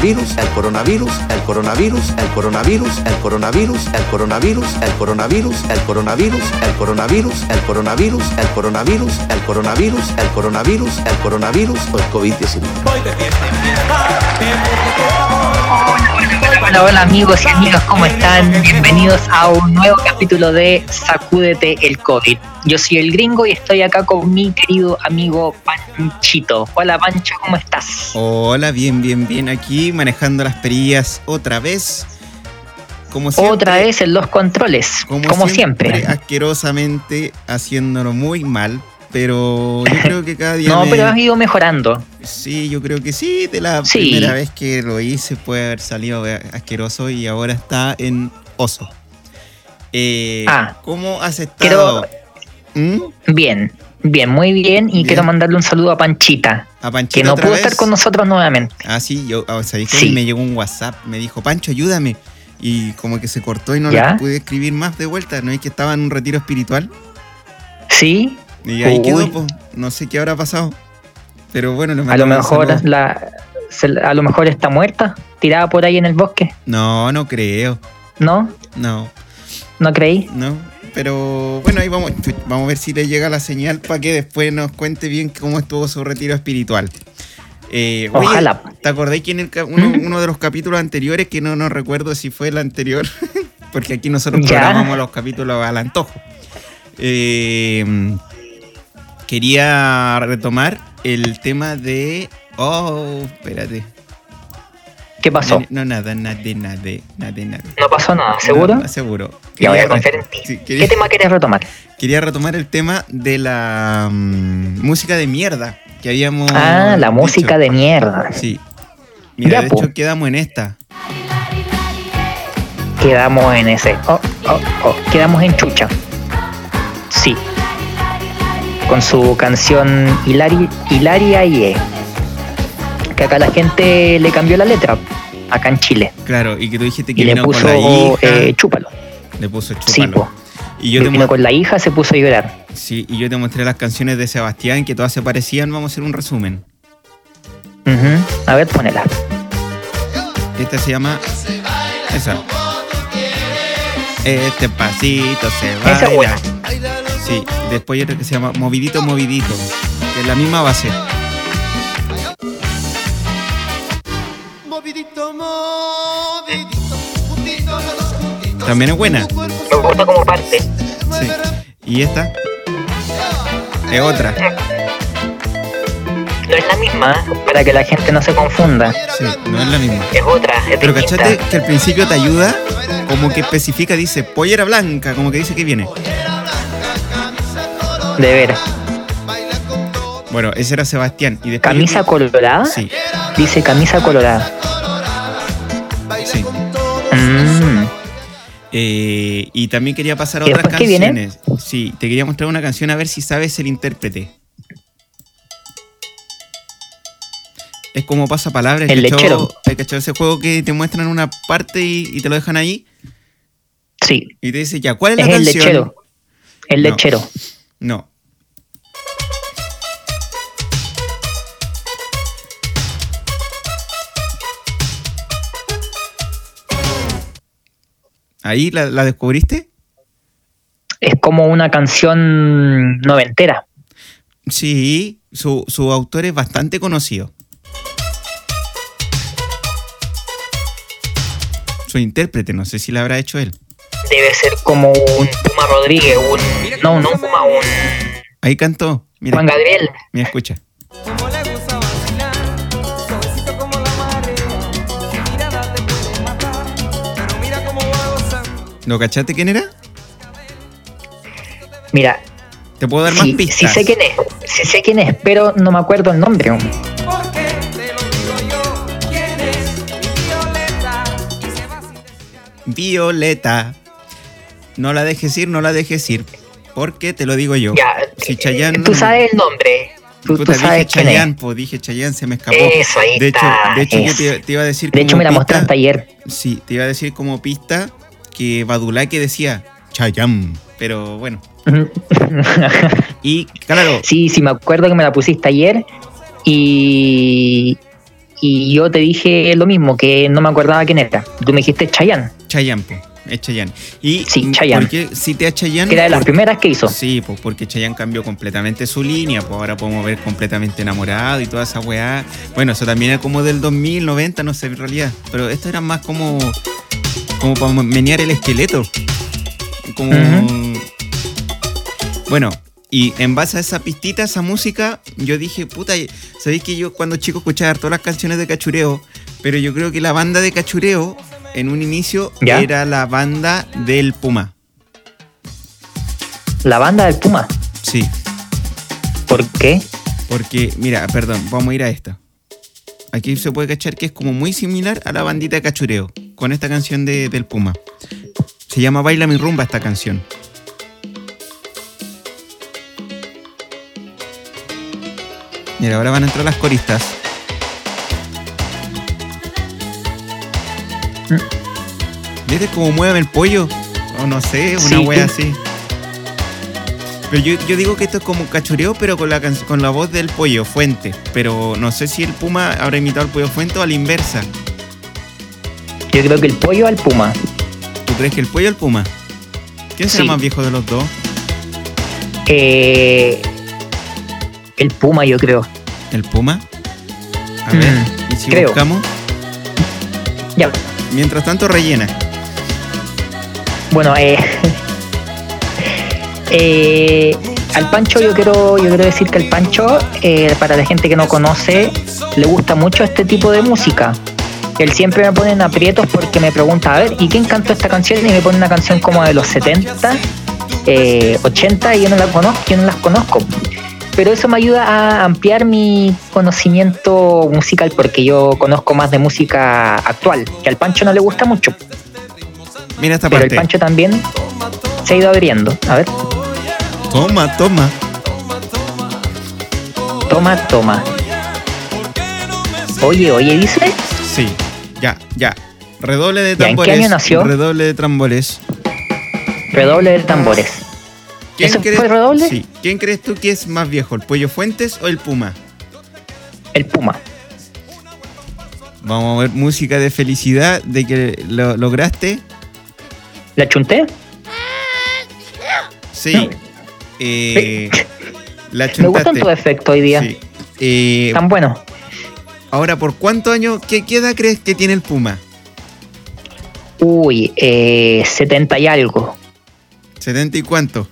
Coronavirus, el coronavirus, el coronavirus, el coronavirus, el coronavirus, el coronavirus, el coronavirus, el coronavirus, el coronavirus, el coronavirus, el coronavirus, el coronavirus, el coronavirus, el coronavirus o el COVID-19. Hola, hola amigos y amigas, ¿cómo están? Bienvenidos a un nuevo capítulo de Sacúdete el COVID. Yo soy el gringo y estoy acá con mi querido amigo Panchito. Hola Pancho, ¿cómo estás? Hola, bien, bien, bien. Aquí manejando las perillas otra vez. Como siempre, Otra vez en los controles, como, siempre. Asquerosamente haciéndolo muy mal. Pero yo creo que cada día. No, me- pero has ido mejorando. Sí, yo creo que sí. De la Sí. primera vez que lo hice puede haber salido asqueroso y ahora está en oso. Eh, Ah. ¿Cómo has estado? ¿Mm? Bien, bien, muy bien. Y Bien. quiero mandarle un saludo a Panchita, ¿A Panchito que no pudo vez? estar con nosotros nuevamente. Ah, sí, yo, o sea, que Sí. me llegó un WhatsApp, me dijo, Pancho, ayúdame. Y como que se cortó y no le pude escribir más de vuelta. ¿No es que estaba en un retiro espiritual? Sí, Y ahí Uy. quedó, pues. No sé qué habrá pasado. Pero bueno, le a lo mejor saludo. la, se- a lo mejor está muerta, tirada por ahí en el bosque. No, no creo. ¿No? No, ¿No creí? no. Pero bueno, ahí vamos, vamos a ver si le llega la señal para que después nos cuente bien cómo estuvo su retiro espiritual. Eh, oye, Ojalá. ¿Te acordáis que en el uno, uno de los capítulos anteriores, que no, no recuerdo si fue el anterior, porque aquí nosotros Ya. programamos los capítulos al antojo. Eh, quería retomar el tema de... Oh, espérate. ¿Qué pasó? No, nada, nada, nada, nada, nada. No pasó nada, ¿seguro? Seguro. Ya voy a confiar en ti. sí, ¿Qué tema quieres retomar? quería retomar el tema de la mm, música de mierda que habíamos... Ah, la dicho. música de mierda. Sí. Mira, Ya, de po. hecho quedamos en esta. Quedamos en ese. Oh, oh, oh. Quedamos en Chucha. Sí. Con su canción Hilari, Hilaria y E. Que acá la gente le cambió la letra. Acá en Chile. Claro, y que tú dijiste que Y le vino puso con la hija. eh, Chúpalo. le puso Sí, chúpalo. po. y, yo te Vino con la hija, se puso a llorar. sí, y yo te mostré las canciones de Sebastián que todas se parecían. Vamos a hacer un resumen. A ver, ponela. Esta se llama. Esa. Este pasito se va. Esa es buena. Sí, después hay otra que se llama Movidito, Movidito. Que es la misma base. También es buena. Me gusta como parte. Sí. Y esta es otra. No es la misma, para que la gente no se confunda. Sí, no es la misma. Es otra, es Pero distinta. cachate que al principio te ayuda, como que especifica, dice pollera blanca, como que dice que viene. De ver. Bueno, ese era Sebastián. Y después Camisa colorada. Sí, Dice camisa colorada. sí. Mm. Eh, y también quería pasar a ¿Y otras canciones. Sí, te quería mostrar una canción a ver si sabes el intérprete. Es como pasa palabras. El lechero. ¿Has cachado ese juego que te muestran una parte y, y te lo dejan ahí? Sí, Y te dice, ya, ¿cuál es es la el canción? lechero. El lechero. No. ¿Ahí la, la descubriste? Es como una canción noventera. Sí, su, su autor es bastante conocido. Su intérprete, no sé si la habrá hecho él. Debe ser como un Puma Rodríguez, un. No, no un Puma, un Ahí cantó. Mira, Juan Gabriel. mira, escucha. ¿Lo cachaste quién era? Mira, Te puedo dar más pistas. sí sé quién es, sí sé quién es, pero no me acuerdo el nombre. Porque No la dejes ir, no la dejes ir. Porque te lo digo yo. Ya, Si eh, Chayanne. tú sabes el nombre. Tú, Puta, dije sabes quién Chayanne, dije Chayanne, se me escapó. Eso, ahí de hecho, de hecho yo te, te iba a decir. De hecho, me la pista- mostraste ayer. Sí, te iba a decir como pista que Badulaque decía Chayanne. Pero bueno. Y claro, sí, sí, me acuerdo que me la pusiste ayer y, y yo te dije lo mismo, que no me acordaba quién era. Tú me dijiste Chayanne, Chayanne, es Chayanne. Y Sí, Chayanne. ¿por qué cité a Chayanne? que era de las primeras que hizo. Sí, pues porque Chayanne cambió completamente su línea, pues ahora podemos ver completamente enamorado y toda esa weá. Bueno, eso también era como del 2000, 90, no sé en realidad. Pero esto era más como, como para menear el esqueleto. Como... Bueno, y en base a esa pistita, esa música, yo dije, puta, ¿sabéis que yo cuando chico escuchaba todas las canciones de cachureo? Pero yo creo que la banda de cachureo, en un inicio, ¿Ya? era la banda del Puma. La banda del Puma. Sí. ¿Por qué? Porque, mira, perdón, vamos a ir a esta. Aquí se puede cachar que es como muy similar a la bandita de cachureo, con esta canción de, del Puma. Se llama Baila mi rumba esta canción. Mira, ahora van a entrar las coristas. ¿Viste cómo mueven el pollo? O no sé, una Sí. wea así. Pero yo, yo digo que esto es como cachureo, pero con la, con la voz del pollo Fuente. Pero no sé si el Puma habrá imitado al pollo Fuente o a la inversa. Yo creo que el pollo al Puma. ¿Tú crees que el pollo o el Puma? ¿Quién será Sí. más viejo de los dos? Eh, el Puma, yo creo. ¿El Puma? A ver, Mm, ¿y si creo. buscamos? Ya. Mientras tanto, rellena. Bueno, eh, eh, al Pancho yo quiero, yo quiero decir que el Pancho, eh, para la gente que no conoce, le gusta mucho este tipo de música. Él siempre me pone en aprietos porque me pregunta, a ver, ¿y quién cantó esta canción? Y me pone una canción como de los 70, eh, 80 y yo no la conozco, yo no las conozco. Pero eso me ayuda a ampliar mi conocimiento musical porque yo conozco más de música actual, que al Pancho no le gusta mucho. Mira esta Pero el. Pancho también se ha ido abriendo. A ver, Toma, toma. toma, toma. Oye, oye, dice. Sí, ya, ya. Redoble de ¿Ya en qué tambores. año nació? Redoble de tambores. Redoble de tambores. ¿Eso fue redoble? Sí. ¿Quién crees tú que es más viejo, el pollo Fuentes o el Puma? El Puma. Vamos a ver música de felicidad, de que lo lograste. ¿La chunté? Sí. Eh, la Me gustan tus efectos hoy día. Sí. Eh, Tan buenos. ahora, ¿por cuántos años, qué, qué edad crees que tiene el Puma? Uy, eh, 70 y algo. ¿70 y cuánto?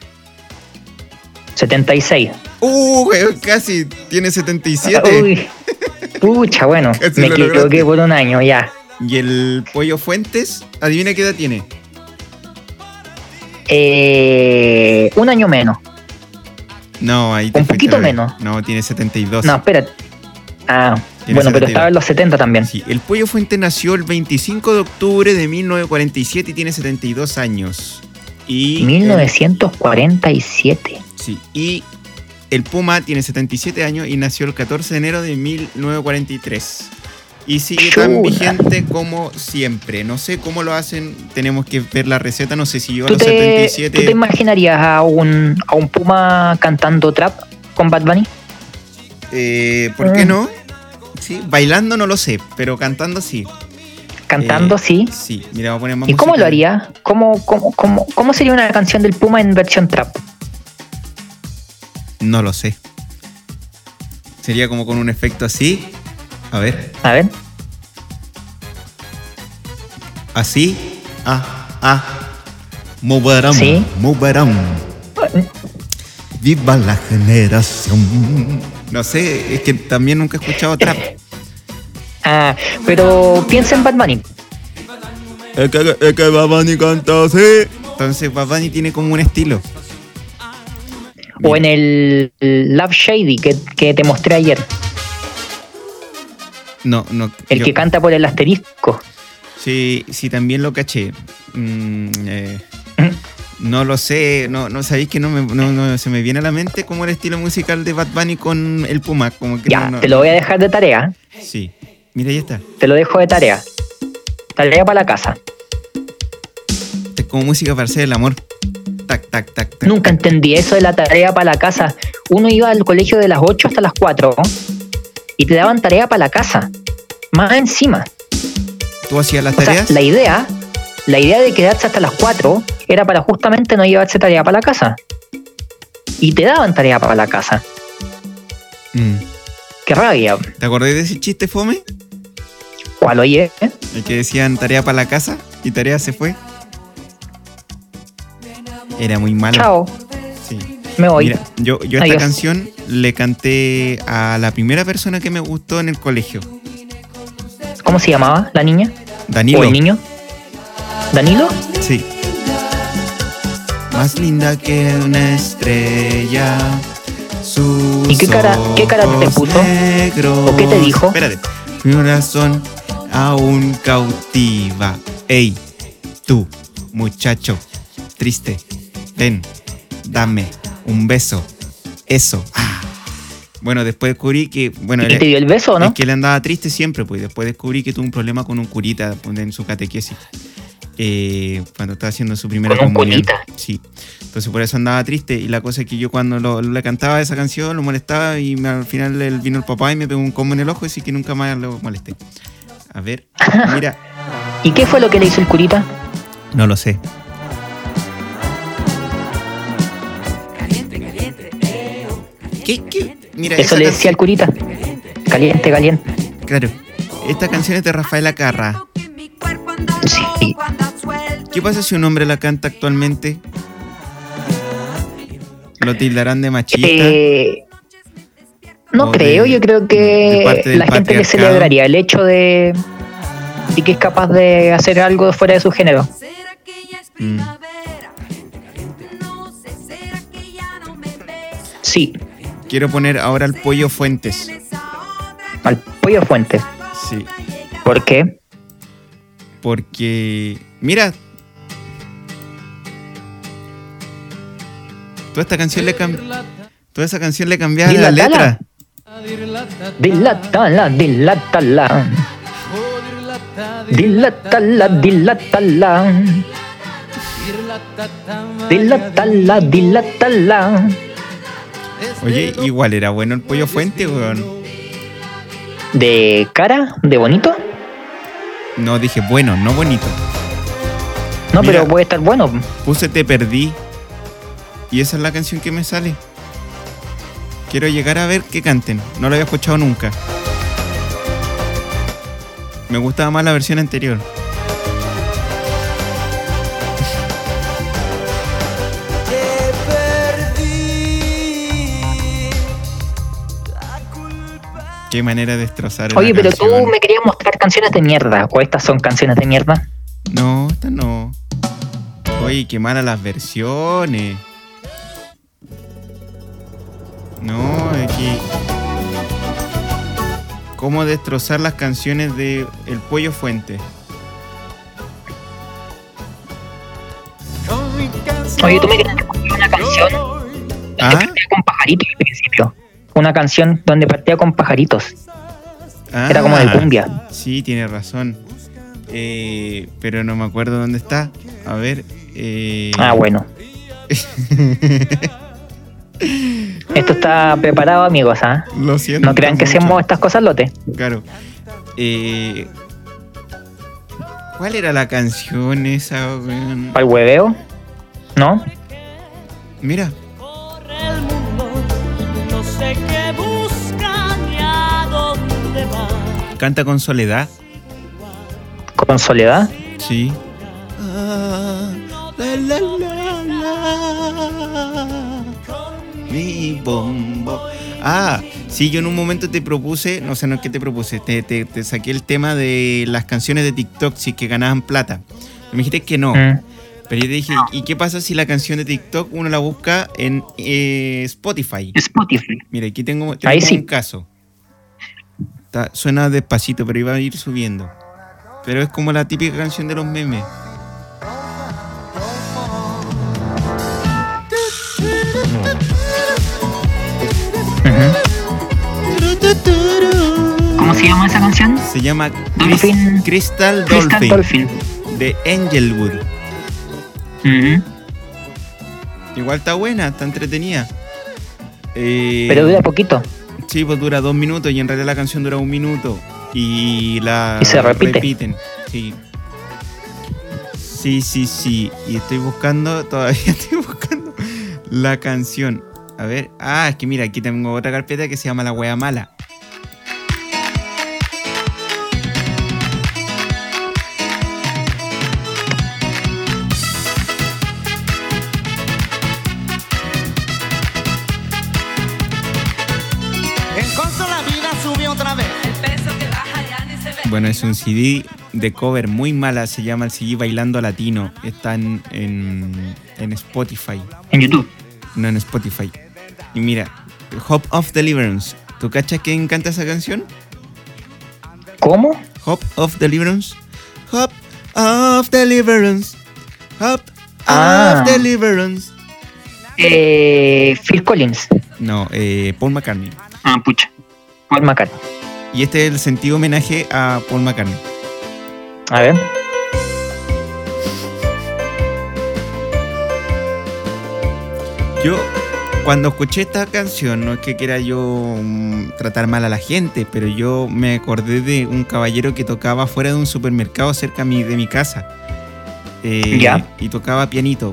76. Uh, casi tiene 77. Uy. Pucha, bueno, me equivoqué por un año ya. Y el pollo Fuentes, adivina qué edad tiene. Eh, un año menos. No, ahí te Un poquito menos. No, tiene 72. No, espérate. Ah, Tiene bueno, pero 72. estaba en los 70 también. Sí, el Pollo Fuente nació el 25 de octubre de 1947 y tiene 72 años. Y 1947. Sí, y el Puma tiene 77 años y nació el 14 de enero de 1943. Y sigue tan vigente como siempre. No sé cómo lo hacen, tenemos que ver la receta, no sé si yo a ¿Tú los te, 77... ¿Tú te imaginarías a un, a un Puma cantando trap con Bad Bunny? Eh, ¿Por qué Mm. no? Sí, bailando no lo sé, pero cantando sí. Cantando, Eh, sí. Sí, mira, vamos a poner más ¿Y cómo lo haría? ¿Cómo, cómo, cómo, cómo sería una canción del Puma en versión trap? No lo sé. Sería como con un efecto así. A ver. A ver. Así. Ah, ah. Moverán. Sí. Viva la generación. No sé, es que también nunca he escuchado trap. Ah, pero piensa en Bad Bunny. Es que, es que Bad Bunny canta así. Entonces Bad Bunny tiene como un estilo. O en el Love Shady que, que te mostré ayer, No, no. el yo- que canta por el asterisco. Sí, sí, también lo caché. Mm, eh, no lo sé, no, no sabéis que no, me, no, no se me viene a la mente como el estilo musical de Bad Bunny con el Puma. Como que Ya, no- te lo voy a dejar de tarea. Sí, mira, ahí está. Te lo dejo de tarea. Tarea para la casa. Es como música para hacer el amor. Tac, tac, tac, tac. Nunca entendí eso de la tarea para la casa. Uno iba al colegio de las 8 hasta las 4 y te daban tarea para la casa. Más encima. ¿Tú hacías las O sea, tareas? la idea, la idea de quedarse hasta las 4 era para justamente no llevarse tarea para la casa. Y te daban tarea para la casa. Mm. Qué rabia. ¿Te acordás de ese chiste fome? ¿Cuál oye? El que decían tarea para la casa y tarea se fue. Era muy malo. Chao, Sí. me voy. Mira, yo, yo esta Adiós. canción le canté a la primera persona que me gustó en el colegio. ¿Cómo se llamaba la niña? Danilo. ¿O el niño? ¿Danilo? Sí. Más linda que una estrella. Sus ¿Y qué cara- qué cara te puso? negros. ¿O qué te dijo? Espérate. Mi corazón aún cautiva. Ey, tú, muchacho, triste. Ven, dame un beso. Eso. Ah. Bueno, después descubrí que. Bueno, ¿Y te dio el beso o no? es que él andaba triste siempre, pues. Después descubrí que tuvo un problema con un curita pues, en su catequesis. eh, cuando estaba haciendo su primera ¿Con un comunión. curita? Sí. Entonces por eso andaba triste. Y la cosa es que yo cuando lo- le cantaba esa canción lo molestaba y me- al final él vino el papá y me pegó un combo en el ojo, así que nunca más lo molesté. A ver, mira, ¿Y qué fue lo que le hizo el curita? no lo sé. ¿Qué? ¿Qué? Mira, Eso le decía el curita. Caliente, caliente. Claro. Esta canción es de Rafaela Carra. Sí. ¿Qué pasa si un hombre la canta actualmente? ¿Lo tildarán de machista? Eh, no creo, de- yo creo que la gente le celebraría el hecho de, de que es capaz de hacer algo fuera de su género. Mm. Sí, Quiero poner ahora al pollo Fuentes. al pollo fuente. Sí. ¿Por qué? Porque. Mira. Toda esta canción le Toda esa canción le cambiaba la letra. Dilátala, dilátala. Dilátala, dilátala. Dilátala, dilátala. Oye, igual era bueno el pollo fuente, weón. ¿De cara? ¿De bonito? No, dije bueno, no bonito. No, Mira. pero puede estar bueno. Puse Te Perdí. Y esa es la canción que me sale. Quiero llegar a ver que canten. No lo había escuchado nunca. Me gustaba más la versión anterior. Qué manera de destrozar Oye, pero tú me querías mostrar canciones de mierda. ¿O estas son canciones de mierda? No, esta no. Oye, qué malas las versiones. No, que. ¿Cómo destrozar las canciones de El Pollo Fuente? Oye, tú me querías mostrar una canción ¿Ah? con pajaritos al principio. Una canción donde partía con pajaritos. Era como de Ah, cumbia. Sí, tiene razón. Eh, pero no me acuerdo dónde está. A ver. eh, Ah, bueno. Esto está preparado, amigos, ¿ah? Lo siento. No crean que mucho. hacemos estas cosas lote. Claro. Eh, ¿Cuál era la canción esa, el hueveo? ¿No? Mira, sé qué busca ni a dónde va. canta con soledad. ¿Con soledad? Sí. Ah, la, la, la, la. Mi bombo. Ah, sí, yo en un momento te propuse, no sé, no es que te propuse, te, te- te saqué el tema de las canciones de TikTok si que ganaban plata. Me dijiste que no. Mm. Pero yo dije, ¿y qué pasa si la canción de TikTok uno la busca en eh, Spotify? Spotify. Mira, aquí tengo, Ahí tengo sí. un caso. Está- suena despacito, pero iba a ir subiendo. Pero es como la típica canción de los memes. ¿Cómo se llama esa canción? Se llama Dolphin. Crystal Crystal Dolphin, Dolphin. de Angelwood. Igual está buena, está entretenida. Eh, Pero dura poquito. Sí, pues dura dos minutos y en realidad la canción dura un minuto. Y la Y se repite. repiten. Sí. Sí, sí, sí. Y estoy buscando, todavía estoy buscando la canción. A ver. Ah, es que mira, aquí tengo otra carpeta que se llama La Wea Mala. Bueno, es un CD de cover muy mala. Se llama el CD Bailando Latino. Está en, en, en Spotify. En YouTube. No en Spotify. Y mira, Hope of Deliverance. ¿Tú cachas quién canta esa canción? ¿Cómo? Hope of Deliverance. Hope of Deliverance. Hope Ah. of Deliverance. Eh, Phil Collins. No, eh, Paul McCartney. Ah, pucha. Paul McCartney. Y este es el sentido homenaje a Paul McCartney. A ver. Yo, cuando escuché esta canción, no es que quiera yo mm, tratar mal a la gente, pero yo me acordé de un caballero que tocaba fuera de un supermercado cerca de mi casa. Eh, Ya. Y tocaba pianito.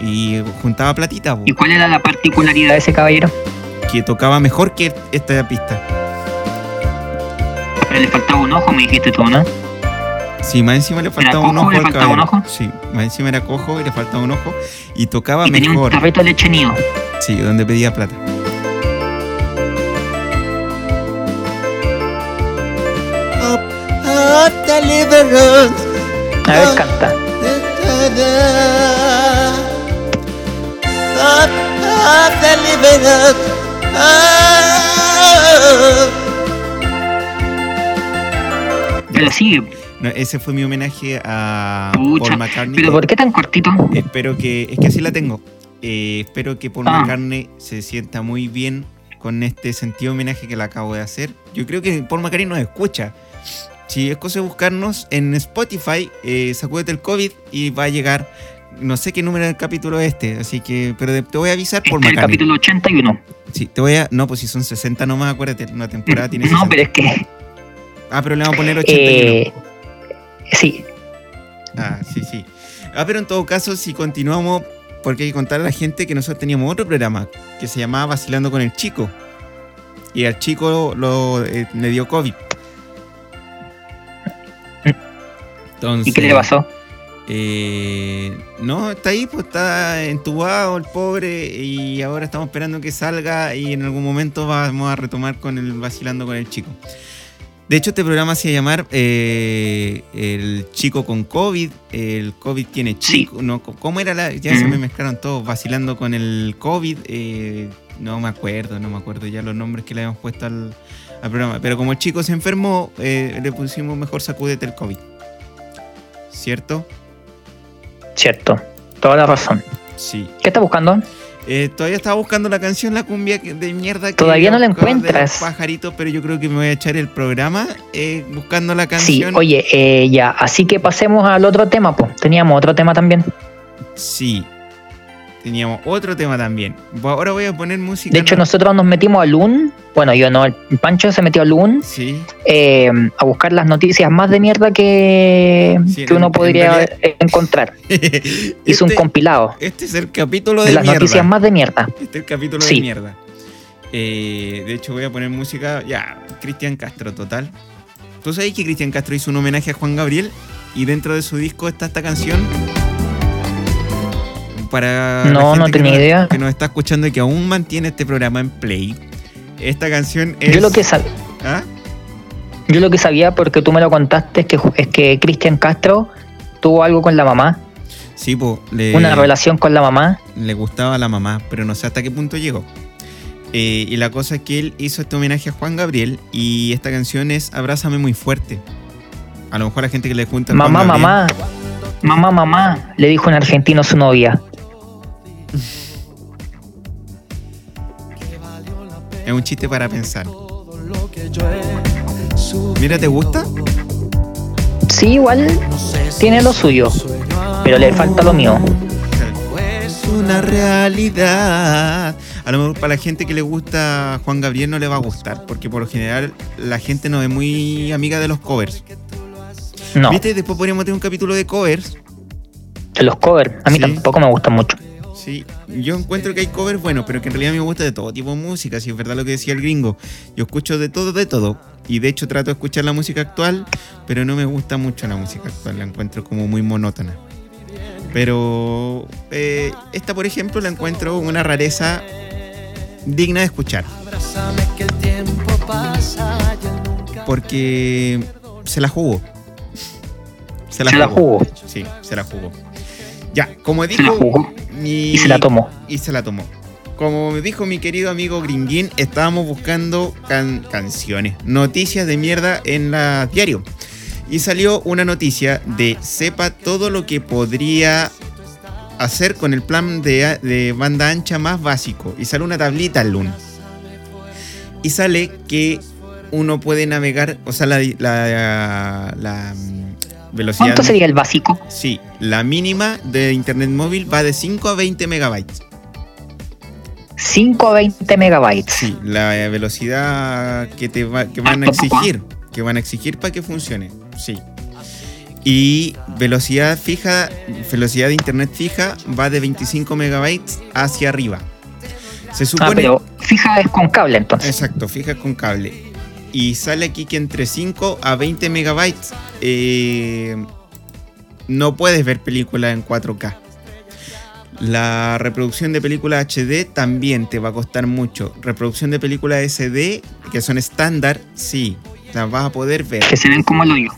Y juntaba platita, ¿Y cuál era la particularidad de ese caballero? que tocaba mejor que esta pista. Pero le faltaba un ojo, me dijiste tú, ¿no? Sí, más encima le faltaba un cojo? ojo ¿Le al faltaba un ojo? Sí, más encima era cojo y le faltaba un ojo. Y tocaba Y tenía un mejor. tarrito de leche nido. Sí, donde pedía plata. A ver, canta. Pero sigue. No, ese fue mi homenaje a Pucha. Paul McCartney. ¿Pero por qué tan cortito? Espero que. Es que así la tengo. Eh, espero que Paul Ah. McCartney se sienta muy bien con este sentido homenaje que le acabo de hacer. Yo creo que Paul McCartney nos escucha. Si es cosa de buscarnos en Spotify, eh, sacúdete el COVID y va a llegar. No sé qué número del capítulo es este, así que. Pero te voy a avisar por Este es el McCartney. capítulo 81. Sí, te voy a. No, pues si son 60 nomás, acuérdate, una temporada tiene 60. No, pero es que. Ah, pero le vamos a poner 81. Eh, sí, Ah, sí, sí. Ah, pero en todo caso, si continuamos, porque hay que contar a la gente que nosotros teníamos otro programa que se llamaba Vacilando con el Chico. Y al chico lo, eh, le dio COVID. Entonces, ¿y qué le pasó? eh, no, está ahí, pues está entubado el pobre y ahora estamos esperando que salga y en algún momento vamos a retomar con el Vacilando con el Chico. De hecho, este programa se iba a llamar eh, El Chico con COVID. El COVID tiene Sí. chico. No, ¿Cómo era la.? Ya se me mezclaron todos vacilando con el COVID. eh, no me acuerdo, no me acuerdo ya los nombres que le habíamos puesto al, al programa. Pero como el chico se enfermó, eh, le pusimos mejor sacúdete el COVID. ¿Cierto? Cierto, toda la razón. Sí. ¿Qué estás buscando? Eh, todavía estaba buscando la canción La Cumbia de mierda. Que Todavía no la encuentras. pajaritos, pero yo creo que me voy a echar el programa eh, buscando la Sí, canción. oye, eh, ya, así que pasemos al otro tema, pues. Teníamos otro tema también. Sí. Teníamos otro tema también. Bo- Ahora voy a poner música. De hecho, no- nosotros nos metimos al UN, bueno, yo no, el Pancho se metió al UN Sí. eh, a buscar las noticias más de mierda que, Sí, que en- uno en podría encontrar. Hizo un Este- compilado Este es el capítulo de de, las mierda. noticias más de mierda. Este es el capítulo Sí. de mierda. Eh, de hecho, voy a poner música. Ya, Cristian Castro, total. ¿Tú sabes que Cristian Castro hizo un homenaje a Juan Gabriel? Y dentro de su disco está esta canción. Para la No, gente no que tenía nos- idea. Que nos está escuchando y que aún mantiene este programa en play. Esta canción es. Yo lo que sab- ¿Ah? yo lo que sabía porque tú me lo contaste es que es que Cristian Castro tuvo algo con la mamá. Sí, le, Una relación con la mamá. le gustaba a la mamá, pero no sé hasta qué punto llegó. Eh, y la cosa es que él hizo este homenaje a Juan Gabriel y esta canción es Abrázame muy fuerte. A lo mejor la gente que le junta Mamá, mamá. Mamá, mamá. Le dijo un argentino a su novia. Es un chiste para pensar. Mira, ¿te gusta? Sí, igual tiene lo suyo. Pero le falta lo mío. Es una realidad. A lo mejor para la gente que le gusta Juan Gabriel no le va a gustar, porque por lo general la gente no es muy amiga de los covers. No, ¿Viste? Después podríamos tener un capítulo de covers. los covers. A mí Sí. tampoco me gustan mucho. Sí, yo encuentro que hay covers buenos, pero que en realidad a mí me gusta de todo tipo de música, si es verdad lo que decía el gringo. Yo escucho de todo, de todo. Y de hecho trato de escuchar la música actual, pero no me gusta mucho la música actual, la encuentro como muy monótona. Pero eh, esta, por ejemplo, la encuentro una rareza digna de escuchar. Porque se la jugó. Se la jugó. Sí, se la jugó. Ya, como Se la dijo Y se la tomó. y se la tomó. Como me dijo mi querido amigo Gringuín, estábamos buscando can- canciones, noticias de mierda en la diario. Y salió una noticia de sepa todo lo que podría hacer con el plan de, de banda ancha más básico. Y sale una tablita al lunes. Y sale que uno puede navegar, o sea, la, la- la, velocidad... ¿Cuánto sería el básico? Sí, la mínima de internet móvil va de 5 a 20 megabytes. 5 a 20 megabytes. Sí, la velocidad que te va- que van a exigir, que van a exigir para que funcione. Sí. Y velocidad fija, velocidad de internet fija va de 25 megabytes hacia arriba. Se Ah, supone pero fija es con cable entonces. Exacto, fija con cable. Y sale aquí que entre 5 a 20 megabytes eh, no puedes ver películas en 4K. La reproducción de películas HD también te va a costar mucho. Reproducción de películas SD, que son estándar, sí, las vas a poder ver. Que se ven como el hoyo.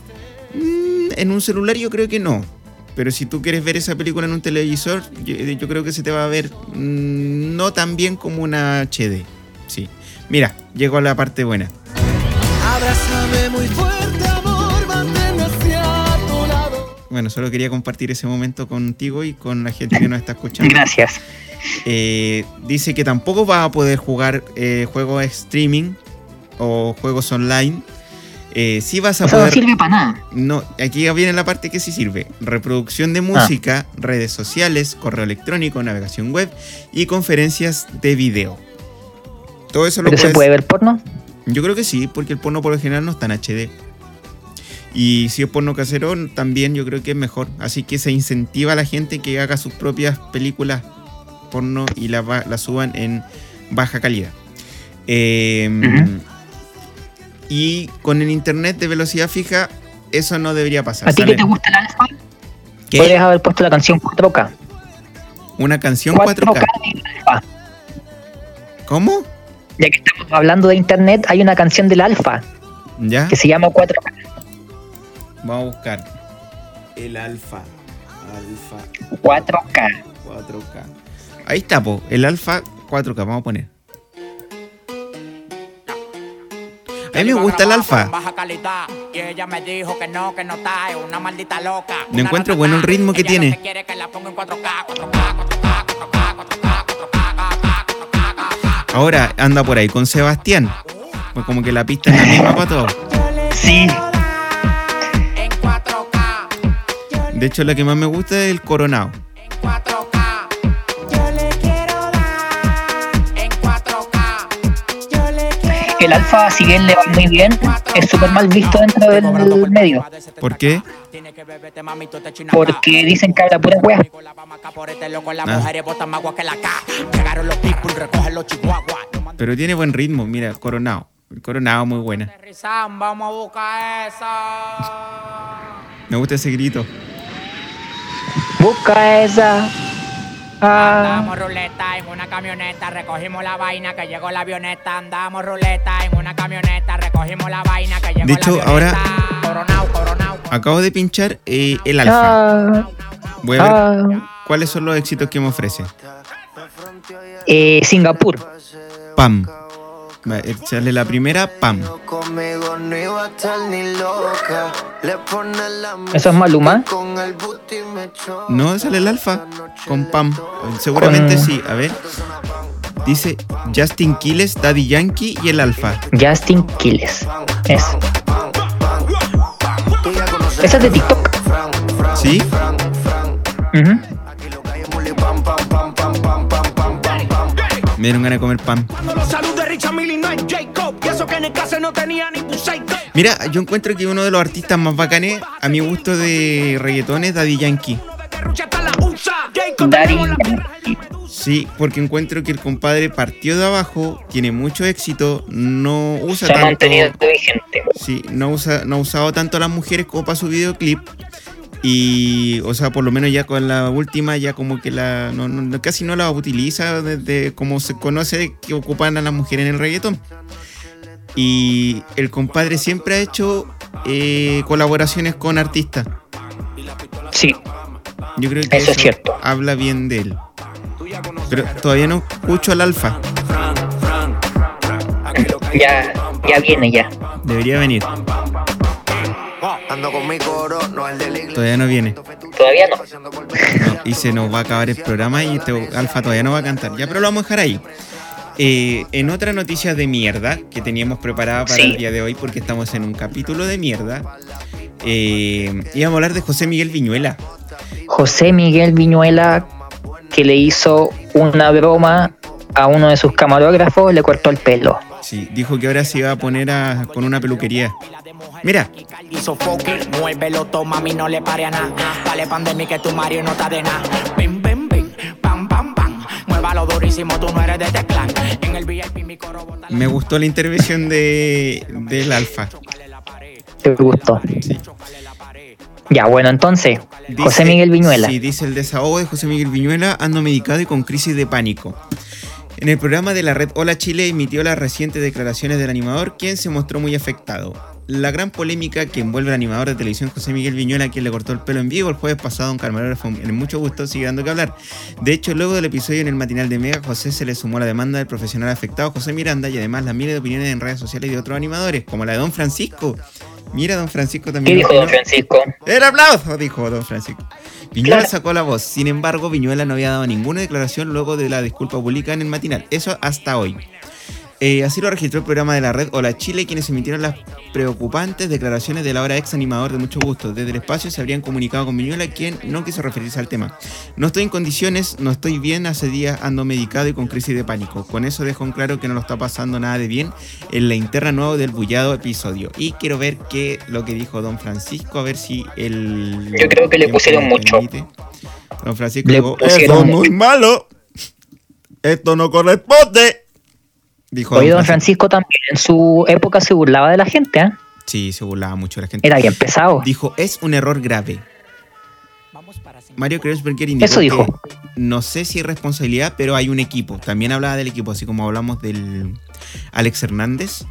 Mm, En un celular yo creo que no. Pero si tú quieres ver esa película en un televisor, yo, yo creo que se te va a ver mm, no tan bien como una HD. Sí. Mira, llegó a la parte buena. Abrázame muy fuerte, amor, manténme hacia tu lado. Bueno, solo quería compartir ese momento contigo y con la gente que nos está escuchando. Gracias. Eh, dice que tampoco va a poder jugar eh, juegos streaming o juegos online. Eh, sí vas a O sea, no poder... sirve para nada. No, aquí viene la parte que sí sirve. Reproducción de música, redes sociales, correo electrónico, navegación web y conferencias de video. Todo eso lo ¿Pero se puedes... puede ver porno? Yo creo que sí, porque el porno por lo general no está en HD. Y si es porno casero, también yo creo que es mejor. Así que se incentiva a la gente que haga sus propias películas porno y las las suban en baja calidad. Eh, Ujú. Y con el internet de velocidad fija, eso no debería pasar. ¿A ti que te gusta el alfa? ¿Qué? Podrías haber puesto la canción 4K. Una canción 4K. de alfa. ¿Cómo? Ya que estamos hablando de internet, hay una canción del alfa ¿Ya? que se llama 4K. Vamos a buscar. El alfa. Alfa 4K. 4K. Ahí está, po. El alfa 4K. Vamos a poner. A mí me gusta el alfa. Baja calidad. Y ella me dijo que no, que no está, es una maldita loca. Le encuentro bueno el ritmo que tiene. Ahora anda por ahí con Sebastián. Pues como que la pista es la misma para todos. Sí. en 4K, De hecho, la que más me gusta es el coronado. El alfa, si bien le va muy bien, es súper mal visto dentro del medio. ¿Por qué? Que Porque dicen que habla pura wea. Ah. que Pero tiene buen ritmo. Mira, coronado. Coronado muy buena. Me gusta ese grito. Busca esa. Ah, Andamos ruleta en una camioneta, recogimos la vaina que llegó la avioneta. Andamos ruleta en una camioneta, recogimos la vaina que llegó De hecho, la avioneta. ahora- Coronao, coronao. Acabo de pinchar eh, el alfa. ah, Voy a ver Ah, cuáles son los éxitos que me ofrece. eh, Singapur. Pam. Echarle eh, la primera, pam. ¿Eso es Maluma? No, sale el alfa con pam. Seguramente sí, a ver. Dice Justin Quiles, Daddy Yankee y el alfa. Justin Quiles. Es. ¿Esa es de TikTok? ¿Sí? Uh -huh. Me dieron ganas de comer pan. Jacob. Y eso que en el caso no tenía ni buceito. Mira, yo encuentro que uno de los artistas más bacanes, a mi gusto de reggaetón, es Daddy Yankee. Daddy Sí, porque encuentro que el compadre partió de abajo, tiene mucho éxito, no usa se ha tanto. mantenido vigente. Sí, no, usa, no ha usado tanto a las mujeres como para su videoclip. Y, o sea, por lo menos ya con la última, ya como que la. no- no- casi no la utiliza desde como se conoce que ocupan a las mujeres en el reggaetón. Y el compadre siempre ha hecho eh, colaboraciones con artistas. Sí, Yo creo que Eso es cierto. habla bien de él. Pero todavía no escucho al alfa. ya, ya viene ya. Debería venir. Ando con mi coro, no el de la iglesia. Todavía no viene. Todavía no. No, y se nos va a acabar el programa y este Alfa todavía no va a cantar. Ya, pero lo vamos a dejar ahí. Eh, en otra noticia de mierda que teníamos preparada para Sí. el día de hoy, porque estamos en un capítulo de mierda, eh, íbamos a hablar de José Miguel Viñuela. José Miguel Viñuela, que le hizo una broma a uno de sus camarógrafos, le cortó el pelo. Sí, dijo que ahora se iba a poner a- con una peluquería. Mira, Y sofoque, muévelo, toma, a mí no le pare a nada. Dale pandemia que tu Mario no está de nada. Pim, pim, pim, pam, pam, pam. Muévalo durísimo, tú no eres de Teclán. En el VIP mi coro bota la- me gustó la intervención de, del Alfa. ¿Te gustó? Sí. Ya, bueno, entonces, Dice- José Miguel Viñuela. Sí, dice el desahogo de José Miguel Viñuela, ando medicado y con crisis de pánico. En el programa de la red Hola Chile emitió las recientes declaraciones del animador, quien se mostró muy afectado. La gran polémica que envuelve al animador de televisión José Miguel Viñuela, quien le cortó el pelo en vivo el jueves pasado a un camarógrafo en mucho gusto, sigue dando que hablar. De hecho, luego del episodio en el matinal de Mega, José se le sumó la demanda del profesional afectado José Miranda y además las miles de opiniones en redes sociales de otros animadores, como la de Don Francisco. Mira, Don Francisco ¿Qué también. dijo don. Francisco? ¡El aplauso! dijo don Francisco. Viñuela Claro. sacó la voz. Sin embargo, Viñuela no había dado ninguna declaración luego de la disculpa pública en el matinal. Eso hasta hoy. Eh, así lo registró el programa de la red Hola Chile, quienes emitieron las preocupantes declaraciones del ahora ex animador de mucho gusto. Desde el espacio se habrían comunicado con Viñuela, quien no quiso referirse al tema. No estoy en condiciones, no estoy bien, hace días ando medicado y con crisis de pánico. Con eso dejo en claro que no lo está pasando nada de bien en la interna nueva del bullado episodio. Y quiero ver qué lo que dijo don Francisco, a ver si el... Yo creo que le pusieron mucho. Don Francisco Le dijo, pusieron "Eso es muy mucho". malo. Esto no corresponde. Dijo Oye, don Francisco también en su época se burlaba de la gente, ¿eh? Sí, se burlaba mucho de la gente. Era bien pesado. Dijo, es un error grave. Mario Kreuzberger indicó Eso dijo. que no sé si es responsabilidad, pero hay un equipo. También hablaba del equipo, así como hablamos del Alex Hernández.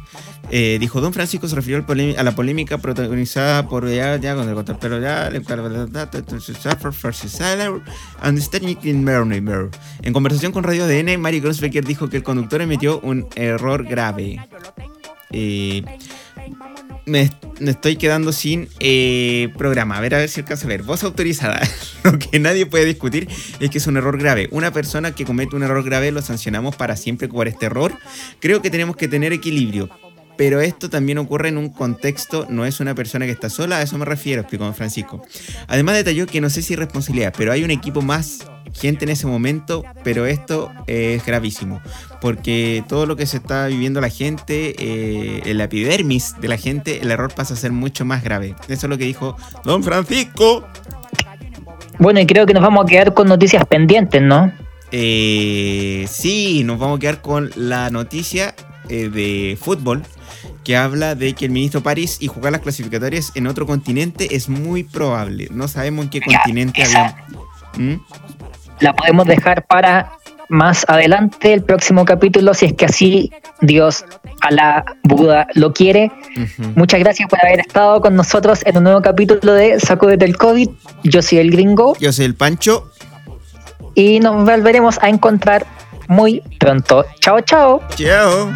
Eh, dijo, Don Francisco se refirió a la polémica protagonizada por ya, ya con el control, pero ya en conversación con Radio DN, Mario Kreuzberger dijo que el conductor emitió un error grave. Eh, me, estoy quedando sin eh, programa. A ver, a ver si alcanzo a ver. Voz autorizada. Lo que nadie puede discutir es que es un error grave. Una persona que comete un error grave lo sancionamos para siempre por este error. Creo que tenemos que tener equilibrio. Pero esto también ocurre en un contexto, no es una persona que está sola, a eso me refiero, explicó Francisco. Además detalló que no sé si es responsabilidad, pero hay un equipo más gente en ese momento, pero esto eh, es gravísimo, porque todo lo que se está viviendo la gente, eh, en la epidermis de la gente, el error pasa a ser mucho más grave. Eso es lo que dijo don Francisco. Bueno, y creo que nos vamos a quedar con noticias pendientes, ¿no? Eh, sí, nos vamos a quedar con la noticia eh, de fútbol que habla de que el ministro París y jugar las clasificatorias en otro continente es muy probable. No sabemos en qué Ya, continente había. ¿Mm? La podemos dejar para más adelante el próximo capítulo, si es que así Dios, a la Buda lo quiere. Muchas gracias por haber estado con nosotros en un nuevo capítulo de Sacúdete el COVID. Yo soy el gringo Yo soy el Pancho. y nos volveremos a encontrar muy pronto. Chao, chao. Chao.